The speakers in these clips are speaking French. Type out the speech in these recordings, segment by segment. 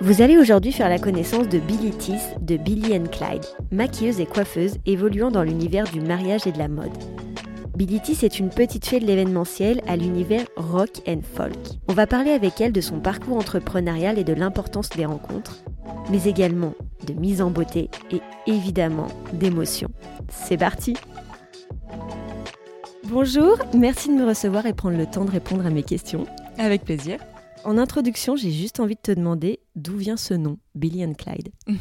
Vous allez aujourd'hui faire la connaissance de Billy Tiss de Billy Clyde, maquilleuse et coiffeuse évoluant dans l'univers du mariage et de la mode. Billy Tiss est une petite fée de l'événementiel à l'univers rock and folk. On va parler avec elle de son parcours entrepreneurial et de l'importance des rencontres, mais également de mise en beauté et évidemment d'émotion. C'est parti Bonjour, merci de me recevoir et prendre le temps de répondre à mes questions. Avec plaisir. En introduction, j'ai juste envie de te demander d'où vient ce nom, Billy and Clyde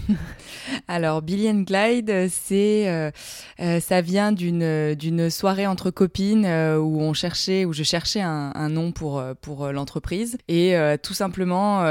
Alors, Billy and Clyde, c'est, euh, euh, ça vient d'une, d'une soirée entre copines euh, où on cherchait, où je cherchais un, un nom pour, pour l'entreprise. Et tout simplement,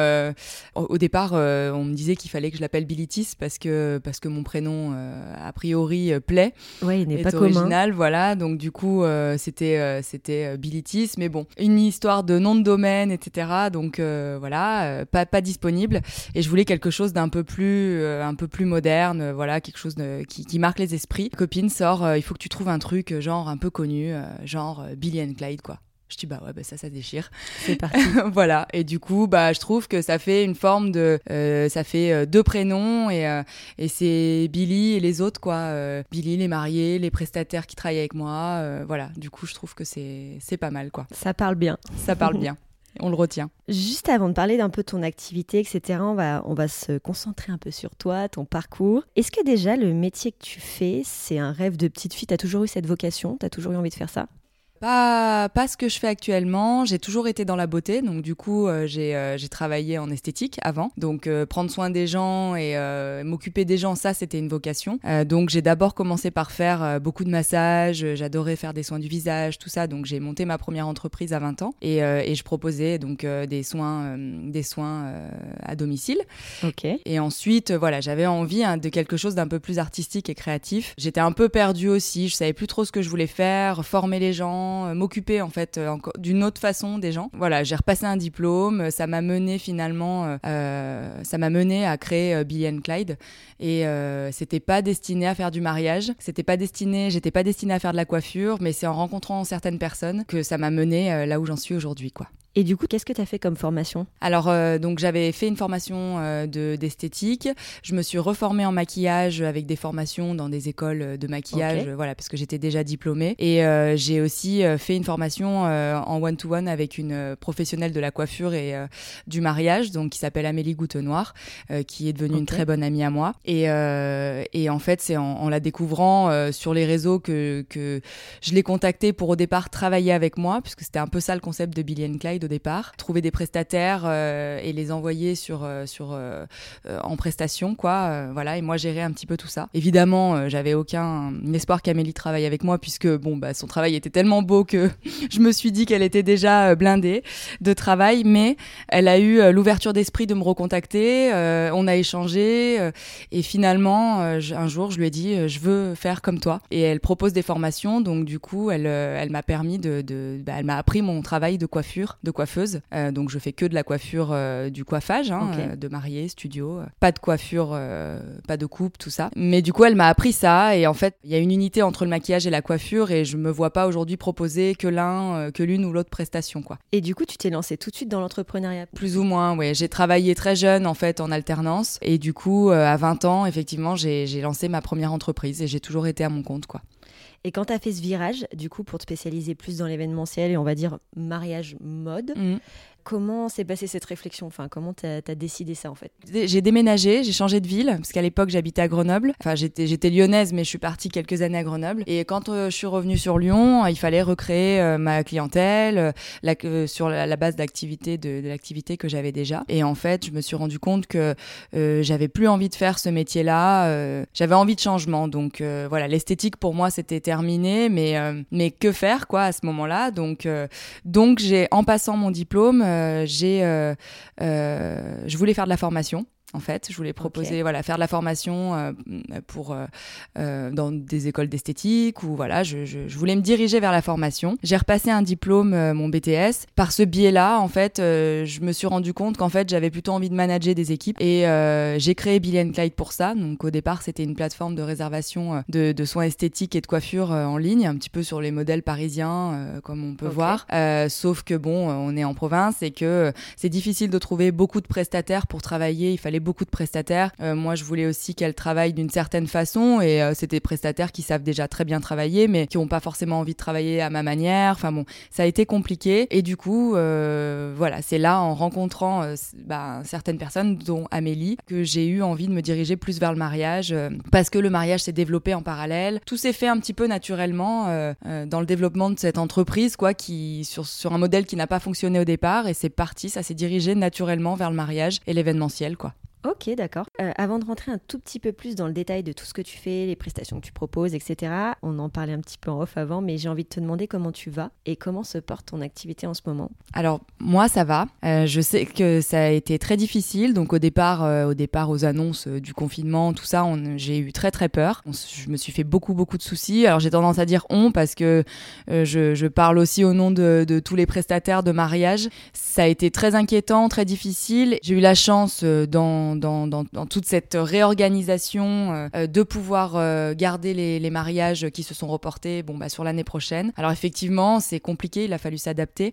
au, départ, on me disait qu'il fallait que je l'appelle Billy Tis parce que, parce que mon prénom, a priori, plaît. Oui, il n'est pas original, voilà. Donc, du coup, c'était, c'était Billy Tis. Mais bon, une histoire de nom de domaine, etc. Donc, voilà, pas, pas disponible. Et je voulais quelque chose d'un peu plus, euh, un peu plus moderne, euh, voilà, quelque chose de, qui, qui, marque les esprits. copine sort, euh, il faut que tu trouves un truc genre un peu connu, genre Billy and Clyde, quoi. Je dis bah ouais bah ça ça déchire. C'est parti. voilà et du coup bah je trouve que ça fait une forme de ça fait deux prénoms et et c'est Billy et les autres quoi. Billy les mariés, les prestataires qui travaillent avec moi, voilà. Du coup je trouve que c'est c'est pas mal quoi. Ça parle bien. Ça parle bien on le retient. Juste avant de parler d'un peu ton activité, etc., on va, on va se concentrer un peu sur toi, ton parcours. Est-ce que déjà le métier que tu fais, c'est un rêve de petite fille? Tu as toujours eu cette vocation? Tu as toujours eu envie de faire ça? Pas, pas ce que je fais actuellement. J'ai toujours été dans la beauté, donc du coup, euh, euh, j'ai travaillé en esthétique avant. Donc euh, prendre soin des gens et m'occuper des gens, ça, c'était une vocation. donc j'ai d'abord commencé par faire beaucoup de massages. J'adorais faire des soins du visage, tout ça. Donc j'ai monté ma première entreprise à 20 ans et, et je proposais donc des soins, des soins à domicile. Ok. Et ensuite, voilà, j'avais envie hein, de quelque chose d'un peu plus artistique et créatif. J'étais un peu perdue aussi. Je savais plus trop ce que je voulais faire, former les gens euh, m'occuper en fait euh, d'une autre façon des gens. Voilà, j'ai repassé un diplôme, ça m'a mené finalement, euh, ça m'a mené à créer Billy and Clyde et c'était pas destiné à faire du mariage, c'était pas destiné, j'étais pas destinée à faire de la coiffure, mais c'est en rencontrant certaines personnes que ça m'a mené là où j'en suis aujourd'hui quoi. Et du coup, qu'est-ce que tu as fait comme formation? Alors, euh, donc j'avais fait une formation euh, de d'esthétique. Je me suis reformée en maquillage avec des formations dans des écoles de maquillage, voilà, parce que j'étais déjà diplômée. Et euh, j'ai aussi fait une formation en one-to-one avec une professionnelle de la coiffure et du mariage, donc qui s'appelle Amélie Goutenoir, qui est devenue une très bonne amie à moi. Et, et en fait, c'est en, la découvrant sur les réseaux que, que je l'ai contactée pour au départ travailler avec moi, puisque c'était un peu ça le concept de Billy Clyde départ, trouver des prestataires euh, et les envoyer sur euh, sur euh, en prestation quoi, voilà et moi gérer un petit peu tout ça. Évidemment, j'avais aucun espoir qu'Amélie travaille avec moi puisque bon bah son travail était tellement beau que je me suis dit qu'elle était déjà blindée de travail, mais elle a eu l'ouverture d'esprit de me recontacter, on a échangé et finalement un jour je lui ai dit je veux faire comme toi et elle propose des formations donc du coup elle elle m'a permis de, de bah, elle m'a appris mon travail de coiffure, de coiffeuse. Euh, donc je fais que de la coiffure, euh, du coiffage, hein, euh, de mariée, studio. Pas de coiffure, pas de coupe, tout ça. Mais du coup, elle m'a appris ça. Et en fait, il y a une unité entre le maquillage et la coiffure. Et je me vois pas aujourd'hui proposer que l'un, que l'une ou l'autre prestation. quoi. Et du coup, tu t'es lancée tout de suite dans l'entrepreneuriat? Plus ou moins, oui. J'ai travaillé très jeune, en fait, en alternance. Et du coup, à 20 ans, effectivement, j'ai lancé ma première entreprise. Et j'ai toujours été à mon compte, quoi. Et quand tu as fait ce virage, du coup, pour te spécialiser plus dans l'événementiel et on va dire mariage mode, mmh. Comment s'est passée cette réflexion? Enfin, comment tu as, décidé ça en fait? J'ai déménagé, j'ai changé de ville parce qu'à l'époque j'habitais à Grenoble. Enfin, j'étais lyonnaise, mais je suis partie quelques années à Grenoble. Et quand euh, je suis revenue sur Lyon, il fallait recréer euh, ma clientèle euh, la, sur la, base d'activité de, de l'activité que j'avais déjà. Et en fait, je me suis rendu compte que j'avais plus envie de faire ce métier-là. j'avais envie de changement. Donc voilà, l'esthétique pour moi c'était terminé, mais mais que faire quoi à ce moment-là? Donc donc j'ai en passant mon diplôme euh, j'ai, euh, euh, je voulais faire de la formation en fait. Je voulais proposer, voilà, faire de la formation pour dans des écoles d'esthétique ou voilà, je, je, je, voulais me diriger vers la formation. J'ai repassé un diplôme, mon BTS. Par ce biais-là, en fait, je me suis rendu compte qu'en fait, j'avais plutôt envie de manager des équipes et j'ai créé Billy Clyde pour ça. Donc au départ, c'était une plateforme de réservation de, de soins esthétiques et de coiffure en ligne, un petit peu sur les modèles parisiens, comme on peut voir. sauf que bon, on est en province et que c'est difficile de trouver beaucoup de prestataires pour travailler. Il fallait beaucoup de prestataires. Euh, moi, je voulais aussi qu'elles travaillent d'une certaine façon et euh, des prestataires qui savent déjà très bien travailler, mais qui n'ont pas forcément envie de travailler à ma manière. Enfin bon, ça a été compliqué et du coup, euh, voilà, c'est là en rencontrant bah, certaines personnes, dont Amélie, que j'ai eu envie de me diriger plus vers le mariage parce que le mariage s'est développé en parallèle. Tout s'est fait un petit peu naturellement dans le développement de cette entreprise, quoi, qui sur, sur un modèle qui n'a pas fonctionné au départ et c'est parti, ça s'est dirigé naturellement vers le mariage et l'événementiel, quoi. Ok, d'accord. Euh, avant de rentrer un tout petit peu plus dans le détail de tout ce que tu fais, les prestations que tu proposes, etc., on en parlait un petit peu en off avant, mais j'ai envie de te demander comment tu vas et comment se porte ton activité en ce moment. Alors, moi, ça va. Euh, je sais que ça a été très difficile. Donc, au départ, euh, au départ aux annonces du confinement, tout ça, j'ai eu très, très peur. je me suis fait beaucoup, beaucoup de soucis. Alors, j'ai tendance à dire on parce que je, parle aussi au nom de, de, tous les prestataires de mariage. Ça a été très inquiétant, très difficile. J'ai eu la chance dans dans, toute cette réorganisation euh, euh, de pouvoir euh, garder les, mariages qui se sont reportés bon, bah, sur l'année prochaine. Alors effectivement, c'est compliqué, il a fallu s'adapter.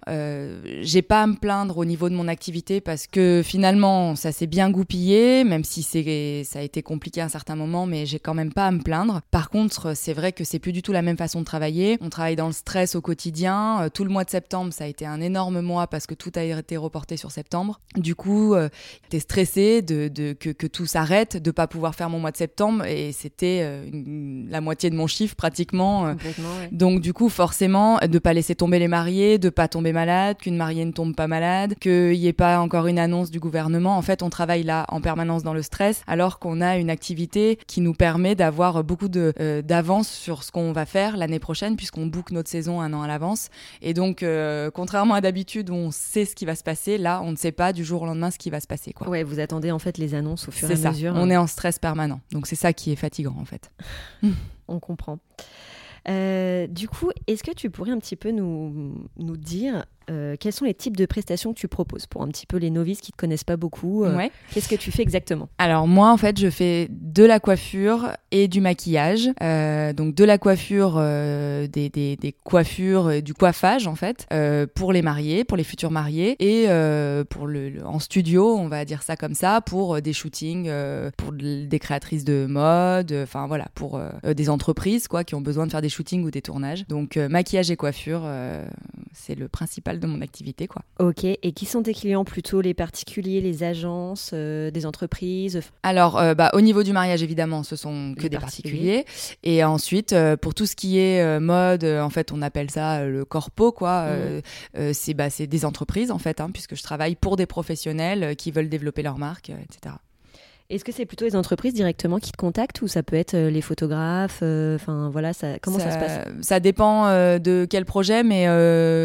J'ai pas à me plaindre au niveau de mon activité parce que finalement, ça s'est bien goupillé, même si ça a été compliqué à un certain moment, mais j'ai quand même pas à me plaindre. Par contre, c'est vrai que c'est plus du tout la même façon de travailler. On travaille dans le stress au quotidien. tout le mois de septembre, ça a été un énorme mois parce que tout a été reporté sur septembre. Du coup, j'étais stressée de, de, que, que, tout s'arrête, de pas pouvoir faire mon mois de septembre et c'était euh, la moitié de mon chiffre pratiquement. Euh. Donc du coup forcément de pas laisser tomber les mariés, de pas tomber malade, qu'une mariée ne tombe pas malade, qu'il n'y ait pas encore une annonce du gouvernement. En fait on travaille là en permanence dans le stress alors qu'on a une activité qui nous permet d'avoir beaucoup de euh, d'avance sur ce qu'on va faire l'année prochaine puisqu'on book notre saison un an à l'avance et donc contrairement à d'habitude où on sait ce qui va se passer, là on ne sait pas du jour au lendemain ce qui va se passer quoi. Ouais, vous attendez en fait les annonces au fur et à mesure. On est en stress permanent. Donc c'est ça qui est fatigant en fait. On comprend. Euh, du coup, est-ce que tu pourrais un petit peu nous, nous dire euh, quels sont les types de prestations que tu proposes pour un petit peu les novices qui ne te connaissent pas beaucoup euh, Qu'est-ce que tu fais exactement? Alors moi en fait je fais de la coiffure et du maquillage. Euh, donc de la coiffure, des, des, des, coiffures, du coiffage en fait pour les mariés, pour les futurs mariés et pour le, en studio on va dire ça comme ça pour des shootings, pour des créatrices de mode, enfin voilà pour des entreprises quoi qui ont besoin de faire des shootings ou des tournages. Donc maquillage et coiffure c'est le principal de mon activité. Quoi. Ok, et qui sont tes clients plutôt Les particuliers, les agences, euh, des entreprises? Alors, euh, bah, au niveau du mariage, évidemment, ce sont que des particuliers. Et ensuite, euh, pour tout ce qui est mode, en fait, on appelle ça le corpo, quoi. Mmh. c'est bah, des entreprises, en fait, hein, puisque je travaille pour des professionnels qui veulent développer leur marque, etc. Est-ce que c'est plutôt les entreprises directement qui te contactent ou ça peut être euh, les photographes euh, Enfin voilà, ça, comment ça, se passe? Ça dépend euh, de quel projet, mais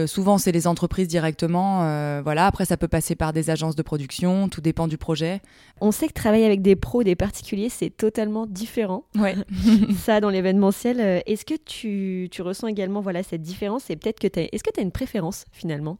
souvent c'est les entreprises directement. voilà, après ça peut passer par des agences de production, tout dépend du projet. On sait que travailler avec des pros, des particuliers, c'est totalement différent. Ouais. ça dans l'événementiel. Est-ce que tu, tu, ressens également voilà cette différence? Et peut-être que est-ce que tu as une préférence finalement?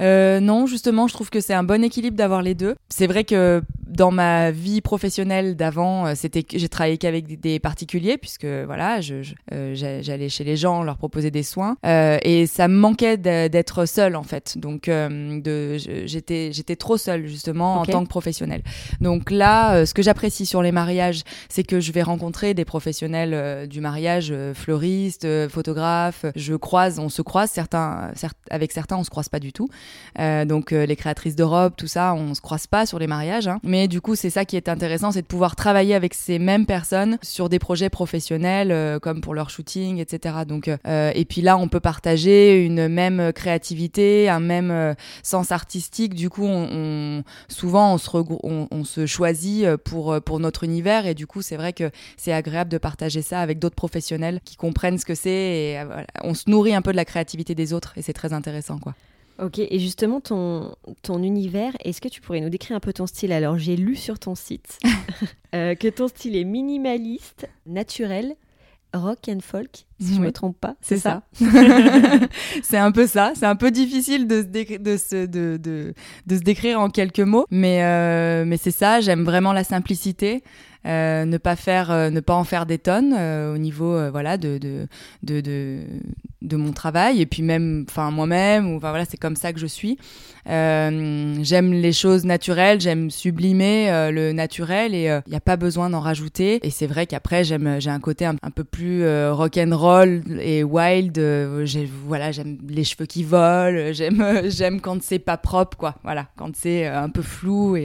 Euh, non, justement, je trouve que c'est un bon équilibre d'avoir les deux. C'est vrai que dans ma vie professionnelle d'avant, euh, c'était j'ai travaillé qu'avec des particuliers puisque voilà, je, euh, j'allais chez les gens, leur proposer des soins et ça me manquait d'être seule en fait. Donc de, j'étais j'étais trop seule justement en tant que professionnelle. Donc là, ce que j'apprécie sur les mariages, c'est que je vais rencontrer des professionnels du mariage, fleuristes, photographes. Je croise, on se croise certains, avec certains, on se croise pas du tout. Euh, donc euh, les créatrices d'Europe, tout ça, on se croise pas sur les mariages. Hein. Mais du coup, c'est ça qui est intéressant, c'est de pouvoir travailler avec ces mêmes personnes sur des projets professionnels, euh, comme pour leur shooting, etc. Donc, et puis là, on peut partager une même créativité, un même sens artistique. Du coup, on, souvent, on se, choisit pour, pour notre univers. Et du coup, c'est vrai que c'est agréable de partager ça avec d'autres professionnels qui comprennent ce que c'est. On se nourrit un peu de la créativité des autres. Et c'est très intéressant, quoi. Ok, et justement, ton, ton univers, est-ce que tu pourrais nous décrire un peu ton style? Alors, j'ai lu sur ton site euh, que ton style est minimaliste, naturel, rock and folk, si je ne me trompe pas. C'est ça? c'est un peu ça. C'est un peu difficile de se, de, se, de, de, de se décrire en quelques mots, mais, euh, mais c'est ça. J'aime vraiment la simplicité. Euh, ne pas faire, euh, ne pas en faire des tonnes euh, au niveau voilà de de, de de, mon travail et puis même enfin moi-même ou voilà c'est comme ça que je suis. j'aime les choses naturelles, j'aime sublimer le naturel et il n'y a pas besoin d'en rajouter. Et c'est vrai qu'après j'aime j'ai un côté un, peu plus rock and roll et wild. voilà j'aime les cheveux qui volent, j'aime j'aime quand c'est pas propre quoi. Voilà quand c'est un peu flou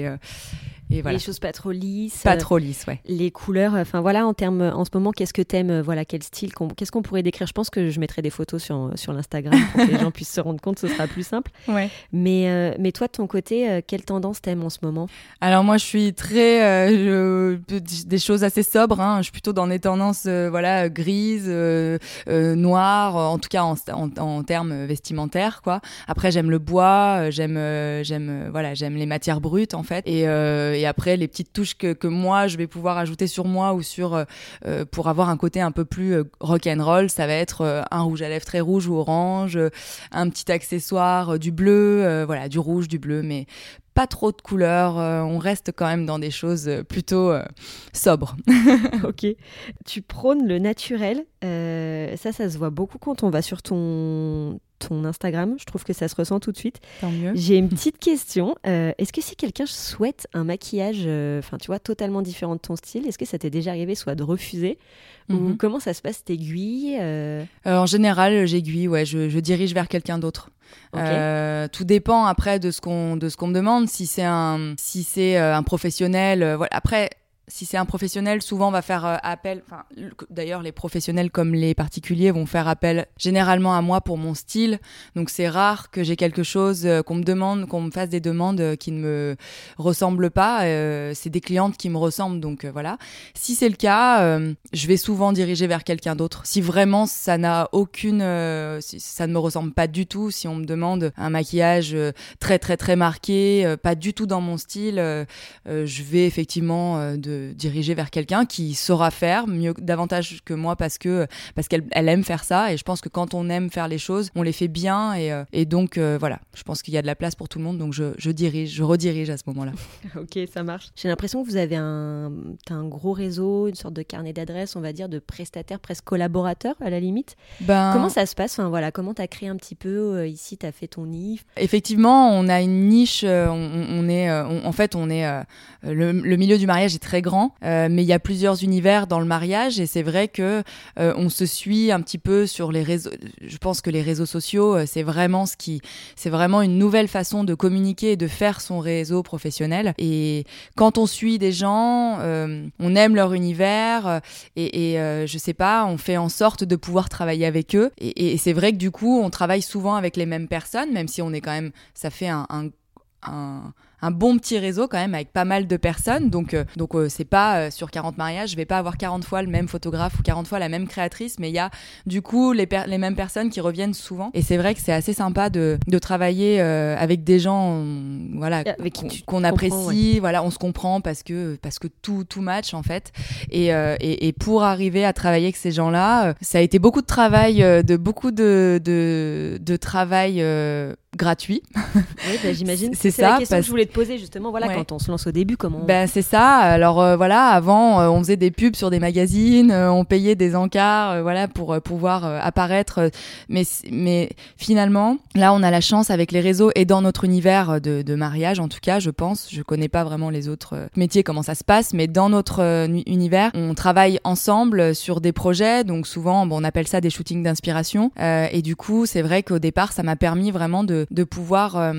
les choses pas trop lisses. Pas trop lisses, ouais. Les couleurs, enfin voilà, en termes, en ce moment, qu'est-ce que t'aimes, euh, voilà, quel style, qu'est-ce qu'on pourrait décrire? Je pense que je mettrai des photos sur, sur l'Instagram pour que les gens puissent se rendre compte, ce sera plus simple. Ouais. Mais, euh, mais toi, de ton côté, euh, quelle tendance t'aimes en ce moment? Alors moi, je suis très, des choses assez sobres. Hein. Je suis plutôt dans des tendances, voilà, grises, noires, en tout cas en, en, termes vestimentaires, quoi. Après, j'aime le bois, j'aime, j'aime, voilà, j'aime les matières brutes, en fait, et et après les petites touches que, que, moi je vais pouvoir ajouter sur moi ou sur euh, euh, pour avoir un côté un peu plus euh, rock and roll, ça va être un rouge à lèvres très rouge ou orange, un petit accessoire, du bleu, voilà, du rouge, du bleu, mais pas trop de couleurs, on reste quand même dans des choses plutôt sobres. ok. Tu prônes le naturel, ça, ça se voit beaucoup quand on va sur ton, ton Instagram. Je trouve que ça se ressent tout de suite. Tant mieux. J'ai une petite question. Euh, est-ce que si quelqu'un souhaite un maquillage, euh, enfin, tu vois, totalement différent de ton style, est-ce que ça t'est déjà arrivé soit de refuser Ou mhm. comment ça se passe T'aiguilles euh? En général, j'aiguille, ouais, je, dirige vers quelqu'un d'autre. tout dépend après de ce qu'on de ce qu'on me demande. Si c'est un si c'est un professionnel, voilà. Après, si c'est un professionnel, souvent on va faire euh, appel. Enfin, d'ailleurs, les professionnels comme les particuliers vont faire appel généralement à moi pour mon style. Donc c'est rare que j'ai quelque chose euh, qu'on me demande, qu'on me fasse des demandes euh, qui ne me ressemblent pas. c'est des clientes qui me ressemblent, donc voilà. Si c'est le cas, je vais souvent diriger vers quelqu'un d'autre. Si vraiment ça n'a aucune, si ça ne me ressemble pas du tout, si on me demande un maquillage très très très marqué, pas du tout dans mon style, je vais effectivement de diriger vers quelqu'un qui saura faire mieux davantage que moi parce que parce qu'elle elle aime faire ça. Et je pense que quand on aime faire les choses on les fait bien. Et, euh, et donc euh, voilà. Je pense qu'il y a de la place pour tout le monde. Donc je, je dirige je redirige à ce moment-là. Ok ça marche. J'ai l'impression que vous avez un, un gros réseau une sorte de carnet d'adresses on va dire de prestataires presque collaborateurs à la limite. Ben... comment ça se passe? Enfin voilà comment tu as créé un petit peu euh, ici tu as fait ton IF effectivement on a une niche on, est en fait on est le, le milieu du mariage est très grand euh, mais il y a plusieurs univers dans le mariage et c'est vrai que euh, on se suit un petit peu sur les réseaux. Je pense que les réseaux sociaux, euh, c'est vraiment ce qui, c'est vraiment une nouvelle façon de communiquer et de faire son réseau professionnel. Et quand on suit des gens, on aime leur univers et, et je sais pas, on fait en sorte de pouvoir travailler avec eux. Et, c'est vrai que du coup, on travaille souvent avec les mêmes personnes, même si on est quand même, ça fait un un bon petit réseau quand même avec pas mal de personnes. Donc, euh, donc euh, c'est pas euh, sur 40 mariages, je vais pas avoir 40 fois le même photographe ou 40 fois la même créatrice, mais il y a du coup les, les mêmes personnes qui reviennent souvent. Et c'est vrai que c'est assez sympa de, de travailler avec des gens voilà, qu'on apprécie, voilà, on se comprend parce que, parce que tout, tout match en fait. Et, et, et, pour arriver à travailler avec ces gens-là, ça a été beaucoup de travail, de beaucoup de, de, de travail gratuit. Oui, bah, j'imagine. c'est ça. La question que je voulais te poser justement. Voilà, quand on se lance au début, comment Ben c'est ça. Alors euh, voilà, avant, euh, on faisait des pubs sur des magazines, euh, on payait des encarts, voilà, pour pouvoir apparaître. Mais mais finalement, là, on a la chance avec les réseaux et dans notre univers de, de mariage, en tout cas, je pense. Je connais pas vraiment les autres métiers comment ça se passe, mais dans notre univers, on travaille ensemble sur des projets. Donc souvent, bon, on appelle ça des shootings d'inspiration. et du coup, c'est vrai qu'au départ, ça m'a permis vraiment de de, pouvoir,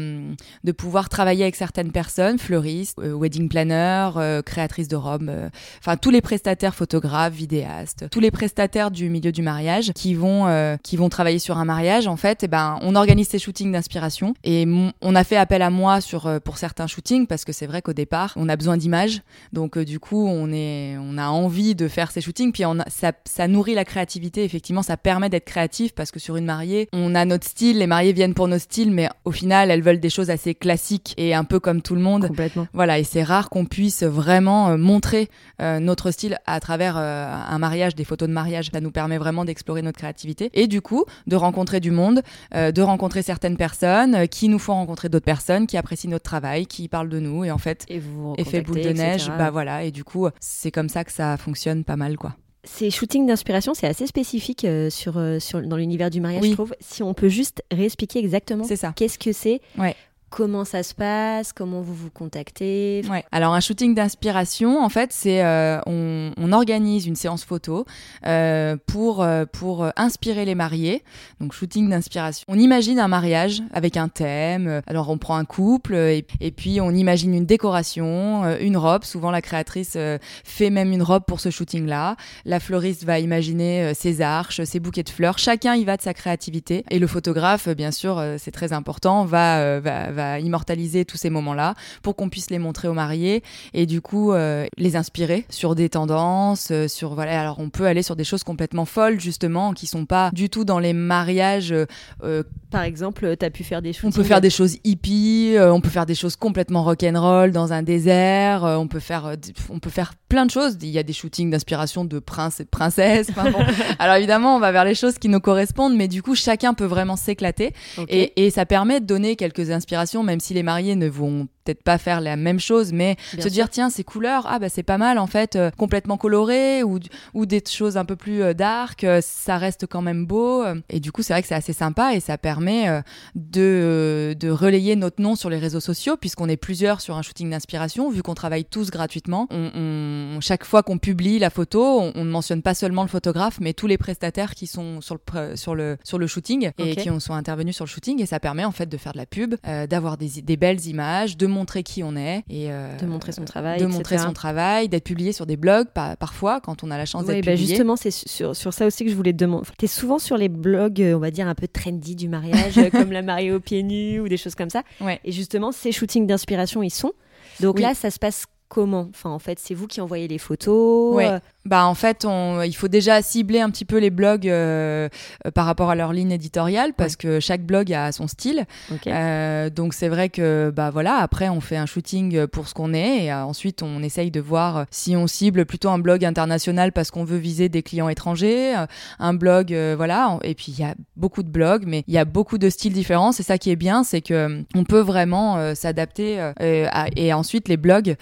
de pouvoir travailler avec certaines personnes, fleuristes, euh, wedding planner, euh, créatrices de robes, enfin tous les prestataires photographes, vidéastes, tous les prestataires du milieu du mariage qui vont, qui vont travailler sur un mariage. En fait, eh ben, on organise ces shootings d'inspiration et on a fait appel à moi sur, pour certains shootings parce que c'est vrai qu'au départ, on a besoin d'images. Donc, du coup, on, est, on a envie de faire ces shootings. Puis, ça, ça nourrit la créativité. Effectivement, ça permet d'être créatif parce que sur une mariée, on a notre style. Les mariés viennent pour nos styles style, mais au final, elles veulent des choses assez classiques et un peu comme tout le monde. Complètement. Voilà, et c'est rare qu'on puisse vraiment montrer notre style à travers un mariage, des photos de mariage. Ça nous permet vraiment d'explorer notre créativité et du coup de rencontrer du monde, de rencontrer certaines personnes qui nous font rencontrer d'autres personnes, qui apprécient notre travail, qui parlent de nous et en fait, et vous effet boule de neige, bah voilà, et du coup, c'est comme ça que ça fonctionne pas mal, quoi. Ces shootings d'inspiration, c'est assez spécifique euh, sur, euh, sur, dans l'univers du mariage, je trouve. Si on peut juste réexpliquer exactement qu'est-ce que c'est, ouais. Comment ça se passe Comment vous vous contactez ouais. Alors un shooting d'inspiration, en fait, c'est euh, on, on, organise une séance photo euh, pour euh, pour inspirer les mariés. Donc shooting d'inspiration. On imagine un mariage avec un thème. Alors on prend un couple et, et puis on imagine une décoration, une robe. Souvent la créatrice fait même une robe pour ce shooting-là. La fleuriste va imaginer ses arches, ses bouquets de fleurs. Chacun y va de sa créativité et le photographe, bien sûr, c'est très important, va, va, va immortaliser tous ces moments-là pour qu'on puisse les montrer aux mariés et du coup euh, les inspirer sur des tendances, euh, sur voilà. Alors on peut aller sur des choses complètement folles justement qui sont pas du tout dans les mariages. Euh, Par exemple, tu as pu faire des choses. On peut faire des choses hippies, on peut faire des choses complètement rock'n'roll dans un désert. on peut faire, on peut faire plein de choses. Il y a des shootings d'inspiration de princes et de princesses. Alors évidemment, on va vers les choses qui nous correspondent, mais du coup, chacun peut vraiment s'éclater. Et, et, ça permet de donner quelques inspirations, même si les mariés ne vont peut-être pas faire la même chose, mais se dire tiens ces couleurs, ah bah c'est pas mal en fait, euh, complètement coloré ou ou des choses un peu plus euh, dark, euh, ça reste quand même beau. Et du coup c'est vrai que c'est assez sympa et ça permet de de relayer notre nom sur les réseaux sociaux puisqu'on est plusieurs sur un shooting d'inspiration, vu qu'on travaille tous gratuitement. On, chaque fois qu'on publie la photo, on, ne mentionne pas seulement le photographe, mais tous les prestataires qui sont sur le sur le sur le shooting et qui ont, sont intervenus sur le shooting et ça permet en fait de faire de la pub, d'avoir des, des belles images, de montrer qui on est et euh, de montrer son travail, de montrer son travail, d'être publié sur des blogs parfois quand on a la chance d'être bah publié. Justement, c'est sur, sur, ça aussi que je voulais te demander. Tu es souvent sur les blogs, euh, on va dire un peu trendy du mariage, comme la mariée aux pieds nus ou des choses comme ça. Ouais. Et justement, ces shootings d'inspiration, ils sont. Donc là, ça se passe comment Enfin, en fait, c'est vous qui envoyez les photos. Ouais. Bah en fait, on, il faut déjà cibler un petit peu les blogs euh, euh, par rapport à leur ligne éditoriale parce que chaque blog a son style. Euh, donc c'est vrai que bah voilà, après on fait un shooting pour ce qu'on est et ensuite on essaye de voir si on cible plutôt un blog international parce qu'on veut viser des clients étrangers, un blog voilà. Et puis il y a beaucoup de blogs, mais il y a beaucoup de styles différents. C'est ça qui est bien, c'est que on peut vraiment s'adapter et ensuite les blogs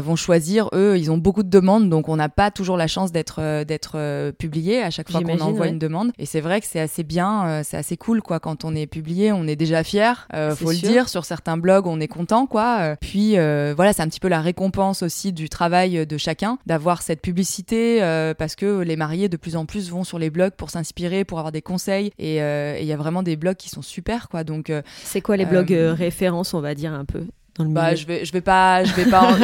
vont choisir eux, ils ont beaucoup de demandes donc on n'a pas toujours la chance d'être euh, d'être euh, publié à chaque fois qu'on envoie une demande. Et c'est vrai que c'est assez bien, euh, c'est assez cool quoi. Quand on est publié, on est déjà fier, faut le dire. Sur certains blogs, on est content quoi. Puis voilà, c'est un petit peu la récompense aussi du travail de chacun d'avoir cette publicité parce que les mariés de plus en plus vont sur les blogs pour s'inspirer, pour avoir des conseils. Et il y a vraiment des blogs qui sont super quoi. Donc c'est quoi les blogs références, on va dire un peu? Bah, je vais, je vais pas, je vais pas,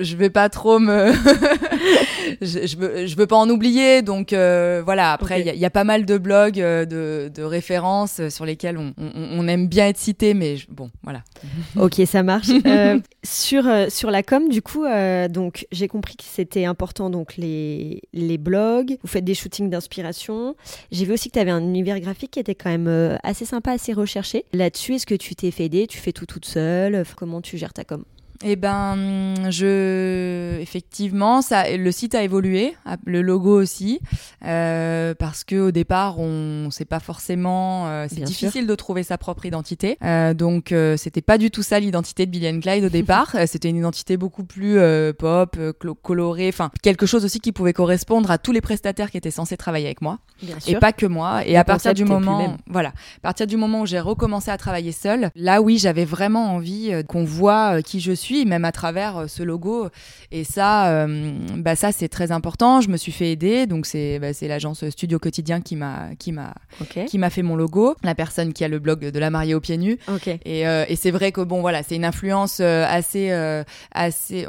je, vais pas trop me, je, je, veux, je veux pas en oublier. Donc euh, voilà. Après, il y, a pas mal de blogs, euh, de, de références euh, sur lesquels on, on, on, aime bien être cité, mais bon, voilà. ok, ça marche. sur sur la com, du coup, donc j'ai compris que c'était important. Donc les les blogs, vous faites des shootings d'inspiration. J'ai vu aussi que tu avais un univers graphique qui était quand même assez sympa, assez recherché. Là-dessus, est-ce que tu t'es fait aider? Tu fais tout toute seule? Comment tu gères ta com eh ben, je effectivement, ça, le site a évolué, le logo aussi, euh, parce que au départ, on sait pas forcément, euh, c'est difficile de trouver sa propre identité. Euh, donc, euh, c'était pas du tout ça l'identité de Billy Clyde au départ. Euh, c'était une identité beaucoup plus euh, pop, colorée, enfin quelque chose aussi qui pouvait correspondre à tous les prestataires qui étaient censés travailler avec moi, Bien et pas que moi. Et à partir du moment, voilà, à partir du moment où j'ai recommencé à travailler seule, là oui, j'avais vraiment envie qu'on voit qui je suis même à travers euh, ce logo. Et ça, euh, bah ça c'est très important. Je me suis fait aider, donc c'est bah, l'agence Studio Quotidien qui m'a qui m'a qui m'a fait mon logo. La personne qui a le blog de la mariée aux pieds nus. Et, euh, et c'est vrai que bon voilà, c'est une influence assez assez.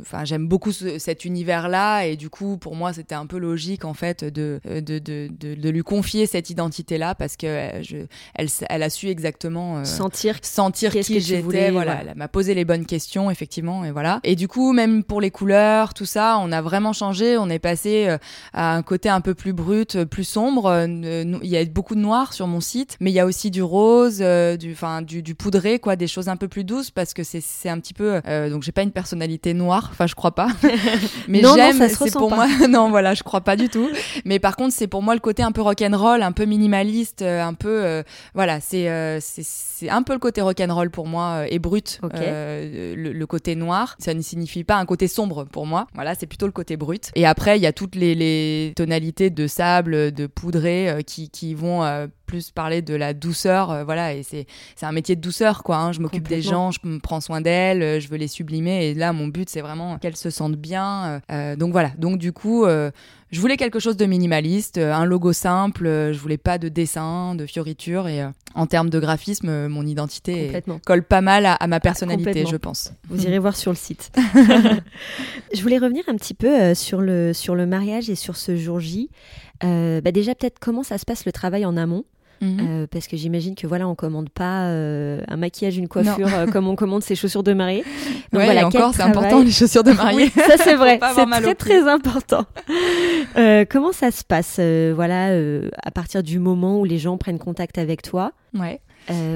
Enfin j'aime beaucoup cet univers là et du coup pour moi c'était un peu logique en fait de de, de, de, lui confier cette identité là parce que je, elle elle a su exactement sentir sentir qui j'étais. Voilà, elle m'a posé les bonnes questions effectivement et voilà. Et du coup même pour les couleurs, tout ça, on a vraiment changé. On est passé euh, à un côté un peu plus brut, plus sombre. Il y a beaucoup de noir sur mon site, mais il y a aussi du rose, du, enfin du, du poudré quoi, des choses un peu plus douces parce que c'est un petit peu. donc j'ai pas une personnalité noire, enfin je crois pas. mais j'aime. C'est pour moi. non voilà, je crois pas du tout. Mais par contre c'est pour moi le côté un peu rock'n'roll, un peu minimaliste, un peu voilà, c'est c'est un peu le côté rock'n'roll pour moi et brut. Le, côté noir, ça ne signifie pas un côté sombre pour moi. Voilà, c'est plutôt le côté brut. Et après, il y a toutes les, les tonalités de sable, de poudré euh, qui, qui, vont euh, plus parler de la douceur. Euh, voilà, et c'est un métier de douceur, quoi. Hein. Je m'occupe des gens, je me prends soin d'elles, je veux les sublimer. Et là, mon but, c'est vraiment qu'elles se sentent bien. donc voilà. Donc du coup, je voulais quelque chose de minimaliste, un logo simple. je voulais pas de dessin, de fioritures. Et en termes de graphisme, mon identité colle pas mal à, ma personnalité, je pense. Vous irez voir sur le site. je voulais revenir un petit peu sur, le, sur le mariage et sur ce jour J. Euh, bah déjà, peut-être comment ça se passe le travail en amont? Mhm. euh, parce que j'imagine que voilà, on commande pas euh, un maquillage, une coiffure comme on commande ses chaussures de mariée. Donc voilà, encore, c'est important les chaussures de mariée. ça c'est vrai, c'est très très important. comment ça se passe, voilà, à partir du moment où les gens prennent contact avec toi Ouais.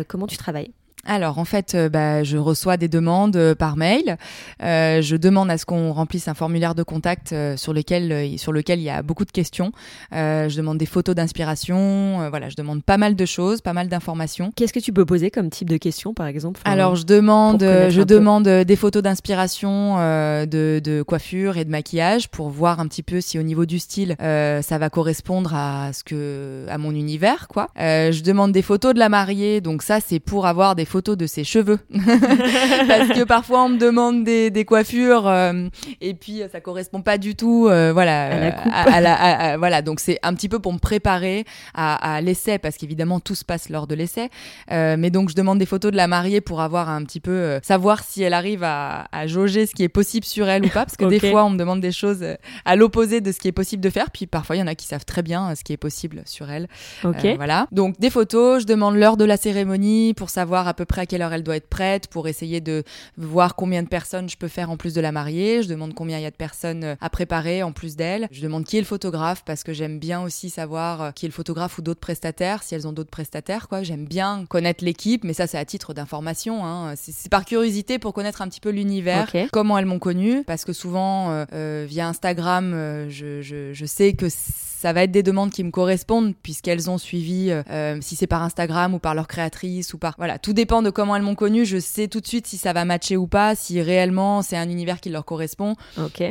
comment tu travailles? Alors en fait, euh, bah, je reçois des demandes euh, par mail. Euh, je demande à ce qu'on remplisse un formulaire de contact sur lequel sur lequel il y a beaucoup de questions. je demande des photos d'inspiration. voilà, je demande pas mal de choses, pas mal d'informations. Qu'est-ce que tu peux poser comme type de questions, par exemple Alors je demande, je demande des photos d'inspiration de, de, coiffure et de maquillage pour voir un petit peu si au niveau du style ça va correspondre à ce que à mon univers, quoi. je demande des photos de la mariée, donc ça c'est pour avoir des photos de ses cheveux. Parce que parfois on me demande des, des coiffures euh, et puis euh, ça correspond pas du tout euh, voilà, à la voilà, donc c'est un petit peu pour me préparer à, l'essai parce qu'évidemment tout se passe lors de l'essai. mais donc je demande des photos de la mariée pour avoir un petit peu savoir si elle arrive à, jauger ce qui est possible sur elle ou pas parce que des fois on me demande des choses à l'opposé de ce qui est possible de faire puis parfois il y en a qui savent très bien ce qui est possible sur elle. Ok. voilà. Donc des photos, je demande l'heure de la cérémonie pour savoir à peu près à quelle heure elle doit être prête pour essayer de voir combien de personnes je peux faire en plus de la mariée. Je demande combien il y a de personnes euh, à préparer en plus d'elle. Je demande qui est le photographe parce que j'aime bien aussi savoir euh, qui est le photographe ou d'autres prestataires, si elles ont d'autres prestataires. quoi. J'aime bien connaître l'équipe, mais ça c'est à titre d'information. Hein. C'est par curiosité pour connaître un petit peu l'univers, comment elles m'ont connue, parce que souvent euh, via Instagram, je, je, je sais que ça va être des demandes qui me correspondent puisqu'elles ont suivi, si c'est par Instagram ou par leur créatrice ou par voilà, tout dépend de comment elles m'ont connue. Je sais tout de suite si ça va matcher ou pas, si réellement c'est un univers qui leur correspond.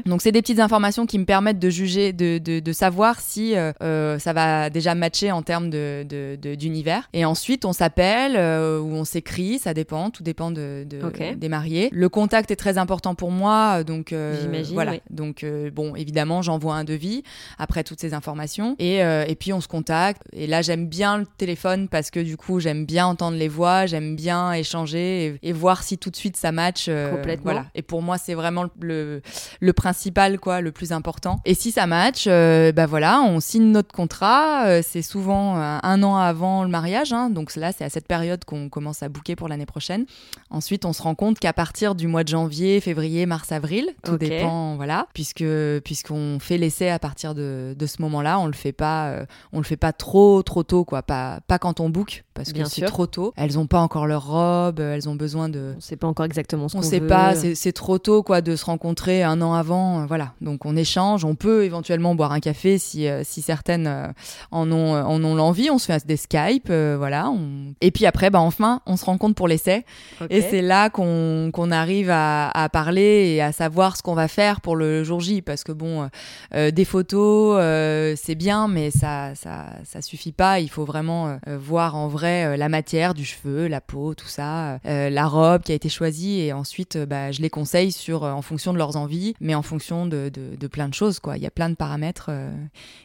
Donc c'est des petites informations qui me permettent de juger, de, de, de savoir si euh, euh ça va déjà matcher en termes de, d'univers. Et ensuite on s'appelle euh, ou on s'écrit, ça dépend, tout dépend de, des mariés. Le contact est très important pour moi, donc euh, voilà. Donc bon, évidemment j'envoie un devis après toutes ces informations et, et puis on se contacte. Et là j'aime bien le téléphone parce que du coup j'aime bien entendre les voix, j'aime bien échanger et, voir si tout de suite ça match. Euh, Complètement. Voilà. Et pour moi, c'est vraiment le, le, principal, quoi, le plus important. Et si ça match, euh, bah voilà, on signe notre contrat. Euh, c'est souvent un an avant le mariage. Hein, donc là, c'est à cette période qu'on commence à booker pour l'année prochaine. Ensuite, on se rend compte qu'à partir du mois de janvier, février, mars, avril, tout dépend, voilà, puisque puisqu'on fait l'essai à partir de, de ce moment-là, on le fait pas, on le fait pas trop trop tôt, quoi, pas pas quand on book, parce que c'est trop tôt. Elles ont pas encore leur robe, elles ont besoin de. On sait pas encore exactement ce qu'on On sait pas, c'est trop tôt quoi de se rencontrer un an avant, euh, voilà. Donc on échange, on peut éventuellement boire un café si euh, si certaines euh, en ont en ont l'envie, on se fait des Skype, voilà. Et puis après, bah enfin, on se rencontre pour l'essai, et c'est là qu'on qu'on arrive à, à, parler et à savoir ce qu'on va faire pour le jour J, parce que bon, des photos c'est bien, mais ça ça ça suffit pas. Il faut vraiment voir en vrai la matière du cheveu, la peau, tout ça, euh, la robe qui a été choisie et ensuite euh, bah, je les conseille sur euh, en fonction de leurs envies, mais en fonction de, de, plein de choses quoi. Il y a plein de paramètres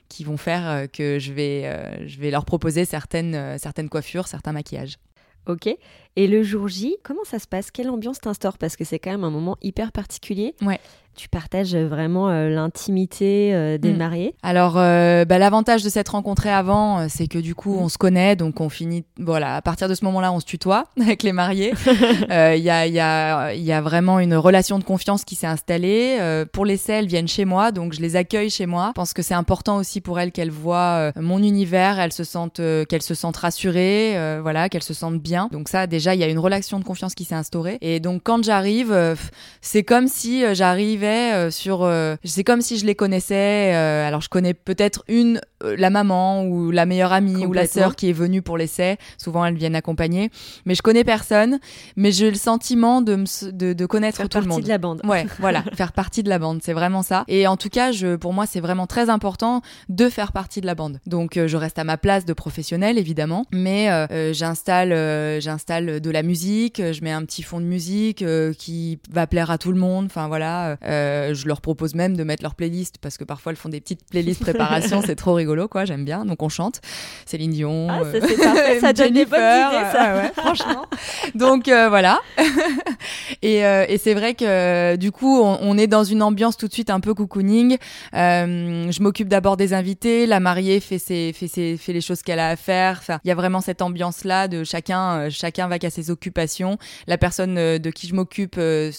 qui vont faire que je vais je vais leur proposer certaines certaines coiffures, certains maquillages. Ok. Et le jour J, comment ça se passe? Quelle ambiance t'instaure? Parce que c'est quand même un moment hyper particulier. Ouais tu partages vraiment euh, l'intimité euh, des mm. mariés. Alors, euh, bah, l'avantage de s'être rencontrés avant, c'est que du coup, on se connaît, donc on finit. Voilà, à partir de ce moment-là, on se tutoie avec les mariés. Il y, a, y, a, y a vraiment une relation de confiance qui s'est installée. pour l'essai, elles viennent chez moi, donc je les accueille chez moi. Je pense que c'est important aussi pour elles qu'elles voient mon univers, elles se sentent, qu'elles se sentent rassurées, voilà, qu'elles se sentent bien. Donc ça, déjà, il y a une relation de confiance qui s'est instaurée. Et donc, quand j'arrive, c'est comme si euh, sur. Euh, c'est comme si je les connaissais. Euh, alors je connais peut-être une, la maman ou la meilleure amie ou la sœur qui est venue pour l'essai. Souvent elles viennent accompagner, mais je connais personne. Mais j'ai le sentiment de de, de connaître faire tout le monde. Faire partie de la bande. Ouais, voilà, faire partie de la bande, c'est vraiment ça. Et en tout cas, je, pour moi, c'est vraiment très important de faire partie de la bande. Donc je reste à ma place de professionnel évidemment, mais j'installe j'installe de la musique, je mets un petit fond de musique qui va plaire à tout le monde. Enfin voilà. Euh, je leur propose même de mettre leur playlist parce que parfois elles font des petites playlists préparation, c'est trop rigolo quoi, j'aime bien. Donc on chante Céline Dion, ah, ça, c'est parfait. ça donne des bonnes idées ça. ouais, franchement. Donc euh, voilà. et, euh, et c'est vrai que du coup on, on, est dans une ambiance tout de suite un peu cocooning. je m'occupe d'abord des invités, la mariée fait ses, fait ses, fait les choses qu'elle a à faire. Enfin, il y a vraiment cette ambiance là de chacun chacun va qu'à ses occupations. La personne de qui je m'occupe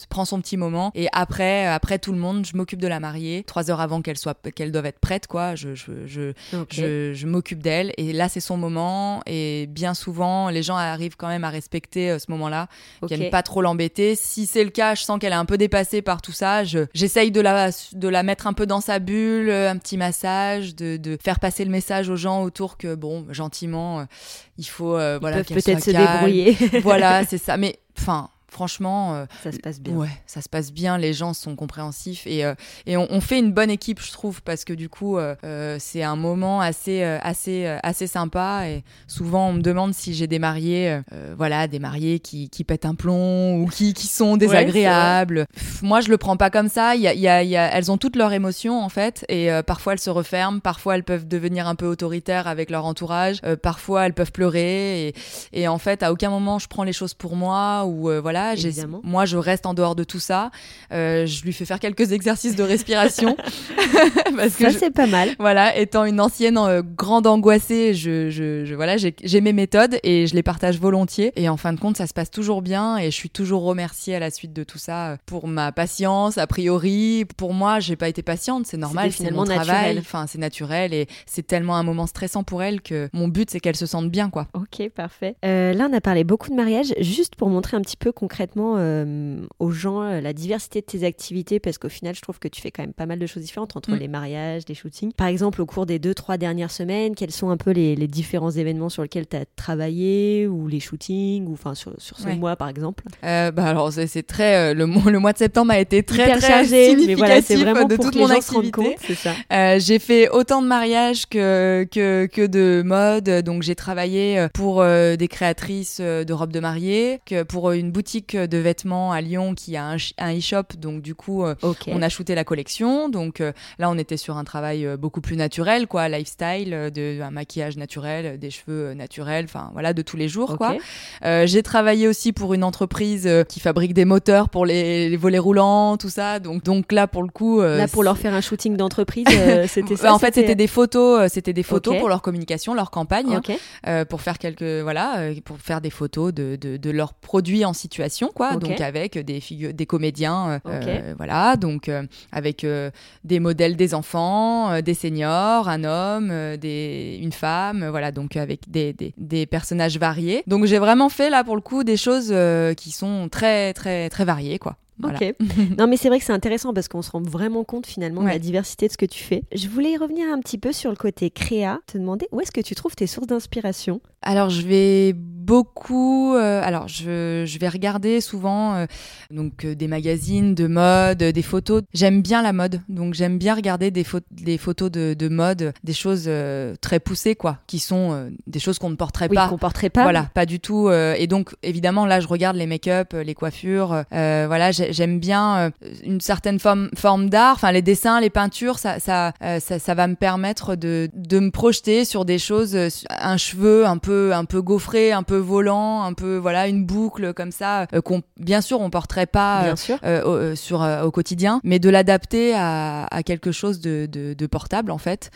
prend son petit moment et après après tout le monde, je m'occupe de la mariée. Trois heures avant qu'elle soit, qu'elle doive être prête, quoi. Je, je, je, je, m'occupe d'elle. Et là, c'est son moment. Et bien souvent, les gens arrivent quand même à respecter euh, ce moment-là, okay. qu'elle ne pas trop l'embêter. Si c'est le cas, je sens qu'elle est un peu dépassée par tout ça. J'essaye de la, de la mettre un peu dans sa bulle, euh, un petit massage, de, de faire passer le message aux gens autour que, bon, gentiment, euh, il faut, voilà, peut-être se débrouiller. Voilà, c'est ça. Mais, enfin, franchement, euh, ça se passe bien. Ouais, ça se passe bien. Les gens sont compréhensifs et, euh, et on, fait une bonne équipe, je trouve, parce que du coup, euh, c'est un moment assez, assez, assez sympa. Et souvent, on me demande si j'ai des mariés, voilà, des mariés qui, qui pètent un plomb ou qui, qui sont désagréables. Moi, je le prends pas comme ça. Il y a, y a, y a, elles ont toutes leurs émotions en fait, et parfois elles se referment, parfois elles peuvent devenir un peu autoritaires avec leur entourage, parfois elles peuvent pleurer. Et, et en fait, à aucun moment je prends les choses pour moi ou voilà moi, je reste en dehors de tout ça. Euh, je lui fais faire quelques exercices de respiration. parce ça, c'est pas mal. Voilà, étant une ancienne euh, grande angoissée, je, je, je voilà, j'ai mes méthodes et je les partage volontiers. Et en fin de compte, ça se passe toujours bien et je suis toujours remerciée à la suite de tout ça euh, pour ma patience. A priori, pour moi, j'ai pas été patiente, c'est normal, c'est mon travail. Enfin, c'est naturel et c'est tellement un moment stressant pour elle que mon but, c'est qu'elle se sente bien, quoi. Ok, parfait. là, on a parlé beaucoup de mariage. Juste pour montrer un petit peu concrètement concrètement euh, aux gens euh, la diversité de tes activités Parce qu'au final, je trouve que tu fais quand même pas mal de choses différentes entre mm. les mariages, les shootings. Par exemple, au cours des deux, trois dernières semaines, quels sont un peu les, différents événements sur lesquels tu as travaillé ou les shootings ou enfin sur, sur ce mois par exemple? Euh, bah alors c'est très le, mois, le mois de septembre a été très très chargé, significatif voilà, vraiment de toute mon activité. j'ai fait autant de mariages que que, que de mode, donc j'ai travaillé pour des créatrices de robes de mariée, que pour une boutique de vêtements à Lyon qui a un, e-shop, donc du coup, euh, on a shooté la collection. Donc euh, là, on était sur un travail euh, beaucoup plus naturel, quoi, lifestyle, de, un maquillage naturel, des cheveux naturels, enfin voilà, de tous les jours, quoi. J'ai travaillé aussi pour une entreprise qui fabrique des moteurs pour les, volets roulants, tout ça. Donc, donc là, pour le coup, là pour leur faire un shooting d'entreprise, c'était ça. en fait, c'était des photos, c'était des photos pour leur communication, leur campagne, pour faire quelques, voilà, pour faire des photos de, de, de leurs produits en situation quoi. Donc avec des figures, des comédiens, euh, euh, voilà. Donc euh, avec des modèles des enfants, des seniors, un homme, des, une femme, voilà. Donc avec des, des, des personnages variés. Donc j'ai vraiment fait là pour le coup des choses qui sont très très très variées, quoi. Ok. non, mais c'est vrai que c'est intéressant parce qu'on se rend vraiment compte finalement de la diversité de ce que tu fais. Je voulais revenir un petit peu sur le côté créa, te demander où est-ce que tu trouves tes sources d'inspiration? Alors, je vais beaucoup. Euh, alors, je, je, vais regarder souvent euh, donc euh, des magazines de mode, des photos. J'aime bien la mode, donc j'aime bien regarder des, des photos de, de, mode, des choses très poussées, quoi, qui sont des choses qu'on ne porterait oui, pas. qu'on porterait pas. Voilà, pas du tout. et donc, évidemment, là, je regarde les make-up, les coiffures. voilà, j'aime bien euh, une certaine forme, forme d'art. Enfin, les dessins, les peintures, ça, euh, ça, ça, va me permettre de, de me projeter sur des choses, euh, un cheveu un peu peu un peu gaufré, un peu volant, un peu voilà une boucle comme ça qu'on bien sûr on porterait pas au, sur au quotidien, mais de l'adapter à, à, quelque chose de, de, de portable en fait.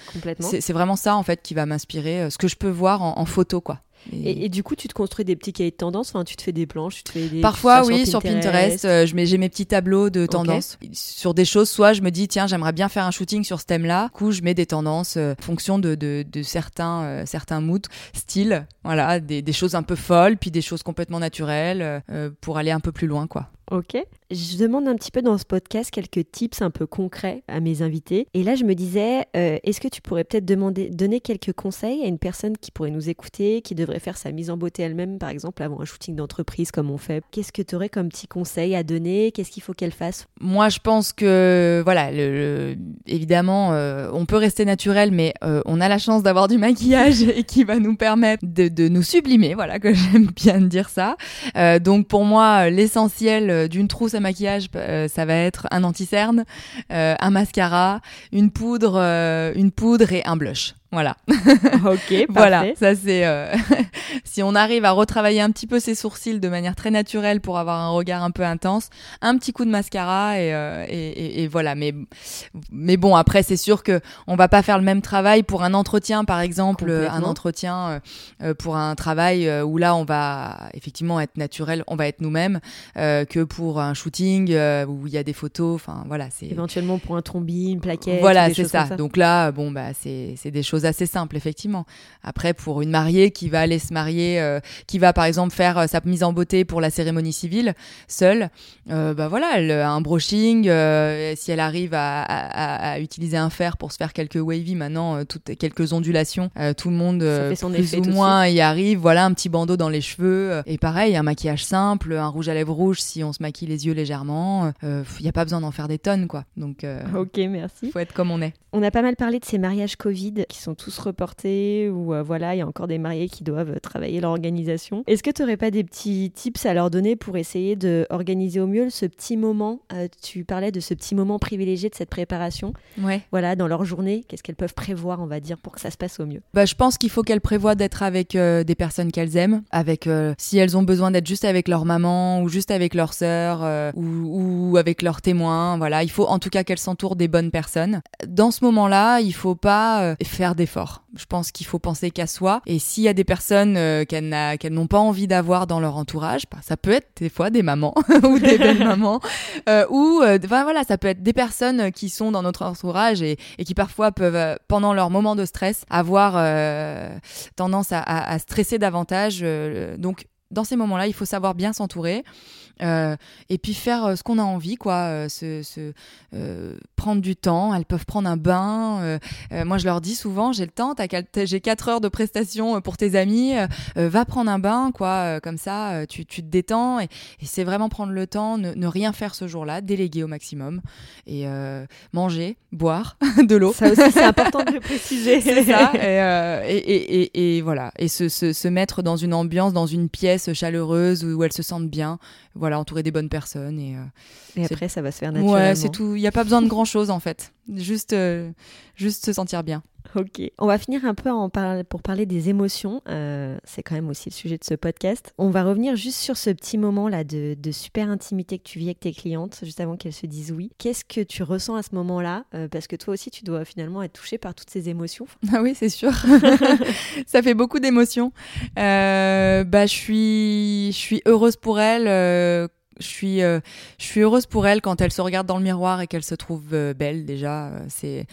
C'est vraiment ça en fait qui va m'inspirer, ce que je peux voir en, en photo quoi. Et, du coup, tu te construis des petits cahiers de tendance, enfin, tu te fais des planches, tu te fais des. Parfois, oui, sur Pinterest, euh, je mets, j'ai mes petits tableaux de tendances sur des choses. Soit je me dis, tiens, j'aimerais bien faire un shooting sur ce thème-là. Du coup, je mets des tendances euh, en fonction de, de, de certains, euh, certains moods, style, voilà, des, des, choses un peu folles, puis des choses complètement naturelles pour aller un peu plus loin, quoi. Ok. Je demande un petit peu dans ce podcast quelques tips un peu concrets à mes invités. Et là, je me disais, euh, est-ce que tu pourrais peut-être demander, donner quelques conseils à une personne qui pourrait nous écouter, qui devrait faire sa mise en beauté elle-même, par exemple, avant un shooting d'entreprise comme on fait? Qu'est-ce que tu aurais comme petit conseil à donner? Qu'est-ce qu'il faut qu'elle fasse? Moi, je pense que, voilà, évidemment, euh, on peut rester naturel, mais euh, on a la chance d'avoir du maquillage et qui va nous permettre de, nous sublimer. Voilà, que j'aime bien dire ça. donc, pour moi, l'essentiel d'une trousse à maquillage, euh, ça va être un anti-cerne, euh, un mascara, une poudre, une poudre et un blush. Voilà. ok, voilà. Ça c'est euh, si on arrive à retravailler un petit peu ses sourcils de manière très naturelle pour avoir un regard un peu intense, un petit coup de mascara et, euh, et, et, voilà. Mais mais bon après c'est sûr que on va pas faire le même travail pour un entretien par exemple, un entretien euh, pour un travail où là on va effectivement être naturel, on va être nous-mêmes que pour un shooting où il y a des photos. Enfin voilà c'est éventuellement pour un trombi, une plaquette. Voilà c'est ça. Donc là bon bah c'est c'est des choses assez simples, effectivement. Après, pour une mariée qui va aller se marier, euh, qui va par exemple faire euh, sa mise en beauté pour la cérémonie civile, seule, euh, bah voilà, elle a un brushing. si elle arrive à, utiliser un fer pour se faire quelques wavy, maintenant, toutes quelques ondulations, tout le monde plus ou moins y arrive. Voilà, un petit bandeau dans les cheveux. et pareil, un maquillage simple, un rouge à lèvres rouge si on se maquille les yeux légèrement. Il n'y a pas besoin d'en faire des tonnes, quoi. Donc, ok, merci. Faut être comme on est. On a pas mal parlé de ces mariages Covid qui sont tous reportés ou euh, voilà, il y a encore des mariés qui doivent euh, travailler leur organisation. Est-ce que tu n'aurais pas des petits tips à leur donner pour essayer d'organiser au mieux ce petit moment euh, Tu parlais de ce petit moment privilégié de cette préparation. Ouais. Voilà, dans leur journée, qu'est-ce qu'elles peuvent prévoir, on va dire, pour que ça se passe au mieux? Bah, Je pense qu'il faut qu'elles prévoient d'être avec des personnes qu'elles aiment, avec si elles ont besoin d'être juste avec leur maman ou juste avec leur sœur ou, ou, avec leurs témoins. Voilà, il faut en tout cas qu'elles s'entourent des bonnes personnes. Dans ce moment-là, il faut pas faire d'efforts. Je pense qu'il faut penser qu'à soi. Et s'il y a des personnes euh, qu'elles n'ont pas envie d'avoir dans leur entourage, bah, ça peut être des fois des mamans ou des belles mamans, euh, ou euh, voilà, ça peut être des personnes qui sont dans notre entourage et, et qui parfois peuvent, pendant leur moment de stress, avoir tendance à, à, à, stresser davantage. donc dans ces moments-là, il faut savoir bien s'entourer. Euh, et puis faire euh, ce qu'on a envie, quoi. se, euh, prendre du temps. Elles peuvent prendre un bain. moi, je leur dis souvent, j'ai le temps. J'ai 4 heures de prestation pour tes amis. va prendre un bain, quoi. comme ça, tu, tu, te détends. Et, c'est vraiment prendre le temps, ne, rien faire ce jour-là, déléguer au maximum et manger, boire de l'eau. Ça aussi, c'est important de le préciser. c'est ça. Et, et, et, voilà. Et se, se, se mettre dans une ambiance, dans une pièce chaleureuse où elles se sentent bien. Voilà entourer des bonnes personnes. Et, euh, et après, ça va se faire naturellement. Ouais, c'est tout. Il n'y a pas besoin de grand chose en fait. Juste, euh, juste se sentir bien. Ok. On va finir un peu en pour parler des émotions. Euh, c'est quand même aussi le sujet de ce podcast. On va revenir juste sur ce petit moment-là de, super intimité que tu vis avec tes clientes, juste avant qu'elles se disent oui. Qu'est-ce que tu ressens à ce moment-là? Parce que toi aussi, tu dois finalement être touché par toutes ces émotions. Ah oui, c'est sûr. Ça fait beaucoup d'émotions. bah, je suis, je suis heureuse pour elles je suis, euh, je suis heureuse pour elle quand elle se regarde dans le miroir et qu'elle se trouve euh, belle. Déjà, euh, c'est,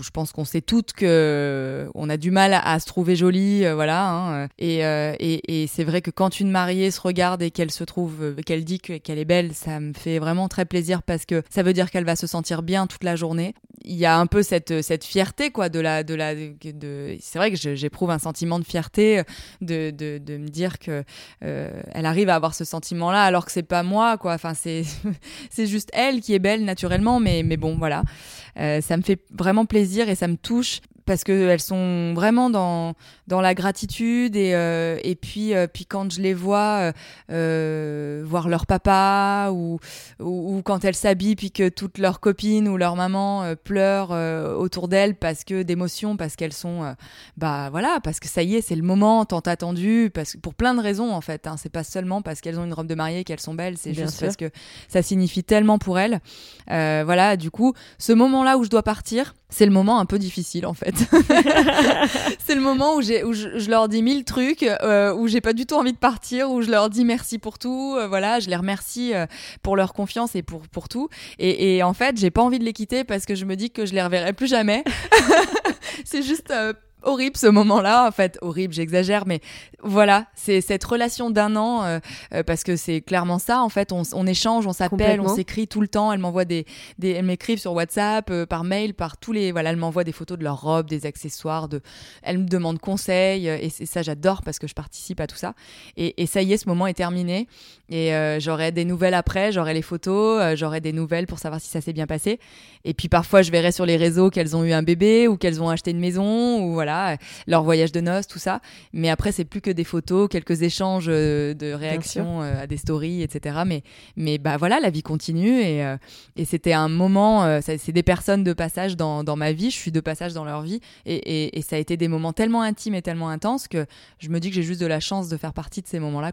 je pense qu'on sait toutes que on a du mal à, se trouver jolie, voilà. Hein, et, et, et c'est vrai que quand une mariée se regarde et qu'elle se trouve, qu'elle dit qu'elle est belle, ça me fait vraiment très plaisir parce que ça veut dire qu'elle va se sentir bien toute la journée. Il y a un peu cette, cette fierté, quoi, de la, de la, de. C'est vrai que j'éprouve un sentiment de fierté de, de, de me dire que elle arrive à avoir ce sentiment-là alors que c'est pas moi, quoi. Enfin, c'est c'est juste elle qui est belle naturellement, mais mais bon, voilà. Euh, ça me fait vraiment plaisir et ça me touche parce qu'elles sont vraiment dans, dans la gratitude et, euh, et puis, euh, puis quand je les vois euh, voir leur papa ou, ou, quand elles s'habillent puis que toutes leurs copines ou leur maman pleurent autour d'elles parce que d'émotion, parce qu'elles sont, bah voilà, parce que ça y est, c'est le moment tant attendu, parce, pour plein de raisons en fait. Hein. C'est pas seulement parce qu'elles ont une robe de mariée qu'elles sont belles, c'est juste parce que ça signifie tellement pour elles. voilà, du coup, ce moment-là où je dois partir, c'est le moment un peu difficile en fait. c'est le moment où, je, leur dis mille trucs, euh, où j'ai pas du tout envie de partir, où je leur dis merci pour tout, euh, voilà, je les remercie euh, pour leur confiance et pour, pour tout. Et, et en fait, j'ai pas envie de les quitter parce que je me dis que je les reverrai plus jamais. c'est juste horrible ce moment-là, en fait, horrible, j'exagère, mais voilà, c'est cette relation d'un an, euh, euh, parce que c'est clairement ça, en fait, on, échange, on s'appelle, on s'écrit tout le temps, elle m'envoie des, des elles m'écrivent sur WhatsApp, euh, par mail, par tous les, voilà, elle m'envoie des photos de leurs robes, des accessoires, de, elle me demande conseil, et c'est ça, j'adore parce que je participe à tout ça, et, et, ça y est, ce moment est terminé, et j'aurai des nouvelles après, j'aurai les photos, j'aurai des nouvelles pour savoir si ça s'est bien passé, et puis parfois je verrai sur les réseaux qu'elles ont eu un bébé, ou qu'elles ont acheté une maison, ou voilà, leur voyage de noces, tout ça. Mais après, c'est plus que des photos, quelques échanges euh, de réactions euh, à des stories, etc. Mais, mais bah voilà, la vie continue et, euh, et c'était un moment, c'est des personnes de passage dans, dans, ma vie, je suis de passage dans leur vie et, et, ça a été des moments tellement intimes et tellement intenses que je me dis que j'ai juste de la chance de faire partie de ces moments-là.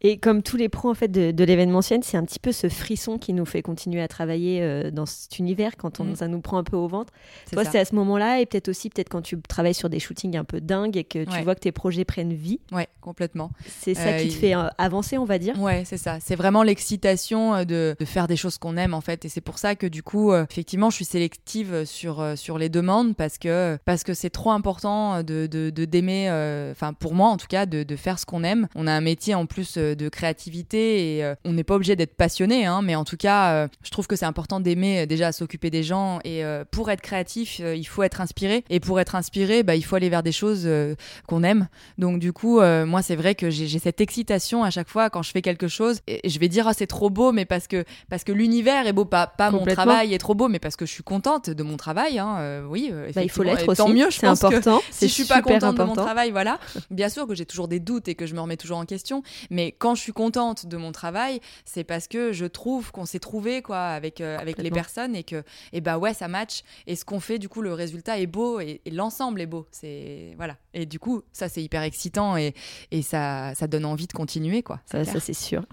Et comme tous les pros en fait de, de l'événementiel, c'est un petit peu ce frisson qui nous fait continuer à travailler dans cet univers quand on, mm. ça nous prend un peu au ventre. Toi, c'est à ce moment-là et peut-être aussi peut-être quand tu travailles sur des shootings un peu dingue et que tu vois que tes projets prennent vie. Ouais, complètement. C'est ça qui te euh, fait euh, avancer, on va dire. Ouais, c'est ça. C'est vraiment l'excitation euh, de, de, faire des choses qu'on aime en fait. Et c'est pour ça que du coup, effectivement, je suis sélective sur, sur les demandes parce que parce que c'est trop important de d'aimer, enfin pour moi en tout cas, de, de faire ce qu'on aime. On a un métier en plus de créativité et on n'est pas obligé d'être passionné, hein, mais en tout cas, je trouve que c'est important d'aimer déjà s'occuper des gens et pour être créatif, il faut être inspiré et pour être inspiré, bah, il faut aller vers des choses euh, qu'on aime. Donc du coup, euh, moi c'est vrai que j'ai cette excitation à chaque fois quand je fais quelque chose et je vais dire ah c'est trop beau, mais parce que parce que l'univers est beau, pas pas mon travail est trop beau, mais parce que je suis contente de mon travail. Hein, euh, oui, bah, il faut l'être aussi. Tant mieux, c'est important. si je suis pas contente de mon travail, voilà. Bien sûr que j'ai toujours des doutes et que je me remets toujours en question, mais quand je suis contente de mon travail, c'est parce que je trouve qu'on s'est trouvé quoi avec avec les personnes et que et bah ouais ça match et ce qu'on fait du coup le résultat est beau et, et l'ensemble est beau. C'est voilà. Et du coup, ça c'est hyper excitant et, et ça, ça donne envie de continuer quoi. Ça, c'est sûr.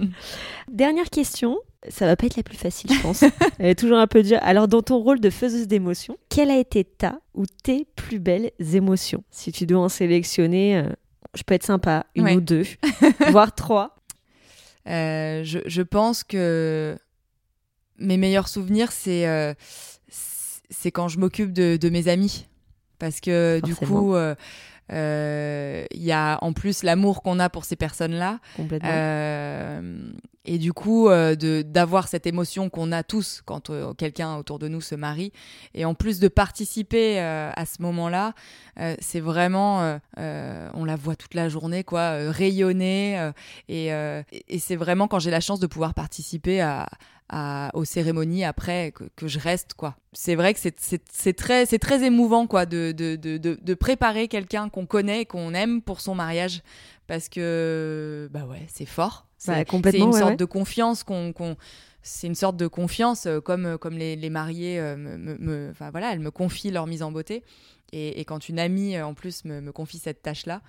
Dernière question. Ça va pas être la plus facile, je pense. Elle est toujours un peu dure. Alors, dans ton rôle de faiseuse d'émotions, quelle a été ta ou tes plus belles émotions? Si tu dois en sélectionner, euh, je peux être sympa, une ou deux, voire trois. Euh, je, je, pense que mes meilleurs souvenirs, c'est euh, c'est quand je m'occupe de, de, mes amis parce que du coup euh, euh, il y a en plus l'amour qu'on a pour ces personnes-là. Euh, et du coup, de d'avoir cette émotion qu'on a tous quand quelqu'un autour de nous se marie, et en plus de participer à ce moment-là, c'est vraiment, on la voit toute la journée, quoi, rayonner, et, et c'est vraiment quand j'ai la chance de pouvoir participer à, aux cérémonies après que, je reste quoi. C'est vrai que c'est très c'est très émouvant quoi de de, de, de préparer quelqu'un qu'on connaît qu'on aime pour son mariage parce que bah ouais c'est fort. C'est une sorte de confiance qu'on c'est une sorte de confiance euh, comme euh, comme les, les mariés euh, me, me, voilà elles me confient leur mise en beauté et, et quand une amie en plus me, me confie cette tâche là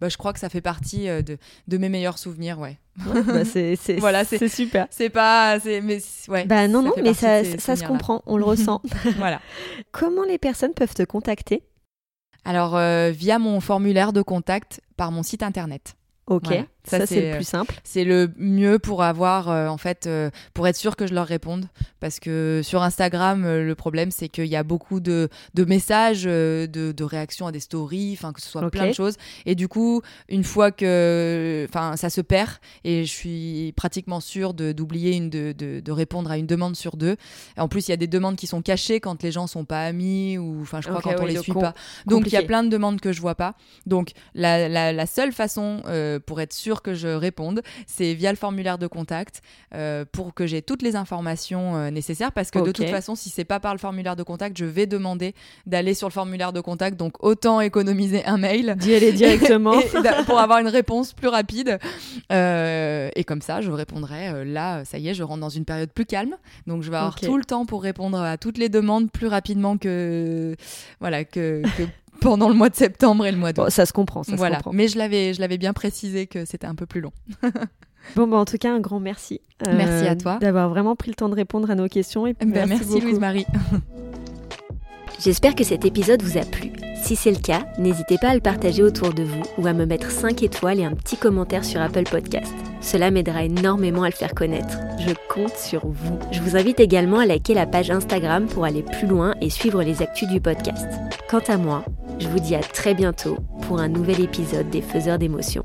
bah, je crois que ça fait partie euh, de, de mes meilleurs souvenirs, ouais. bah c'est voilà, c'est super. C'est pas, mais ouais. Bah non non, mais ça, ça se comprend, on le ressent. voilà. Comment les personnes peuvent te contacter? Alors euh, via mon formulaire de contact par mon site internet. Ok. Ça, c'est le plus simple. C'est le mieux pour avoir, euh, en fait, euh, pour être sûr que je leur réponde. Parce que sur Instagram, euh, le problème, c'est qu'il y a beaucoup de, de messages, de, de, réactions à des stories, enfin, que ce soit plein de choses. Et du coup, une fois que, enfin, ça se perd, et je suis pratiquement sûre d'oublier une, de, de, répondre à une demande sur deux. En plus, il y a des demandes qui sont cachées quand les gens sont pas amis, ou, enfin, je crois quand on les suit pas. Donc, il y a plein de demandes que je vois pas. Donc, la, la, la seule façon pour être sûre sûr que je réponde, c'est via le formulaire de contact pour que j'ai toutes les informations nécessaires parce que de toute façon, si c'est pas par le formulaire de contact, je vais demander d'aller sur le formulaire de contact. Donc autant économiser un mail. D'y aller directement. pour avoir une réponse plus rapide. et comme ça, je répondrai. là, ça y est, je rentre dans une période plus calme. Donc je vais avoir tout le temps pour répondre à toutes les demandes plus rapidement que voilà que, pendant le mois de septembre et le mois d'août. ça se comprend, ça voilà. se comprend. Mais je l'avais, je l'avais bien précisé que c'était un peu plus long. bon, bah, en tout cas, un grand merci. merci à euh, toi. D'avoir vraiment pris le temps de répondre à nos questions. Et ben, merci, merci Louise-Marie. J'espère que cet épisode vous a plu. Si c'est le cas, n'hésitez pas à le partager autour de vous ou à me mettre 5 étoiles et un petit commentaire sur Apple Podcast. Cela m'aidera énormément à le faire connaître. Je compte sur vous. Je vous invite également à liker la page Instagram pour aller plus loin et suivre les actus du podcast. Quant à moi, je vous dis à très bientôt pour un nouvel épisode des Faiseurs d'émotions.